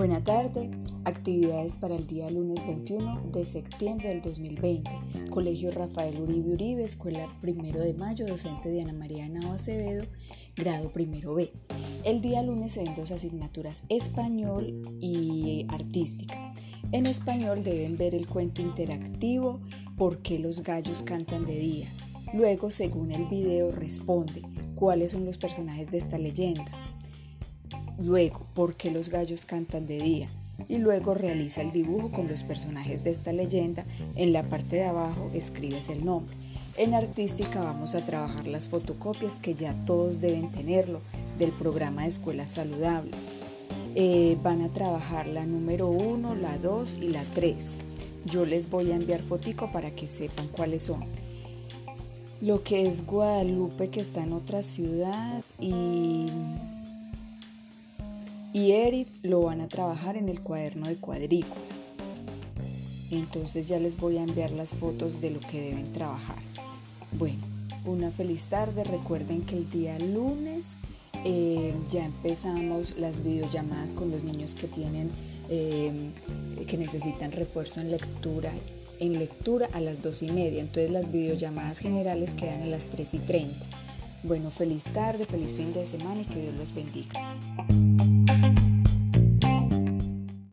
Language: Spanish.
Buena tarde. Actividades para el día lunes 21 de septiembre del 2020. Colegio Rafael Uribe Uribe, Escuela Primero de Mayo, docente Diana María Nava Acevedo, grado primero B. El día lunes se ven dos asignaturas, español y artística. En español deben ver el cuento interactivo ¿Por qué los gallos cantan de día? Luego, según el video, responde cuáles son los personajes de esta leyenda. Luego, ¿por qué los gallos cantan de día? Y luego realiza el dibujo con los personajes de esta leyenda. En la parte de abajo escribes el nombre. En artística vamos a trabajar las fotocopias que ya todos deben tenerlo del programa de escuelas saludables. Eh, van a trabajar la número 1, la 2 y la 3. Yo les voy a enviar fotico para que sepan cuáles son. Lo que es Guadalupe que está en otra ciudad y y Eric lo van a trabajar en el cuaderno de cuadrícula. Entonces ya les voy a enviar las fotos de lo que deben trabajar. Bueno, una feliz tarde. Recuerden que el día lunes eh, ya empezamos las videollamadas con los niños que tienen, eh, que necesitan refuerzo en lectura, en lectura a las dos y media. Entonces las videollamadas generales quedan a las 3 y 30. Bueno, feliz tarde, feliz fin de semana y que Dios los bendiga.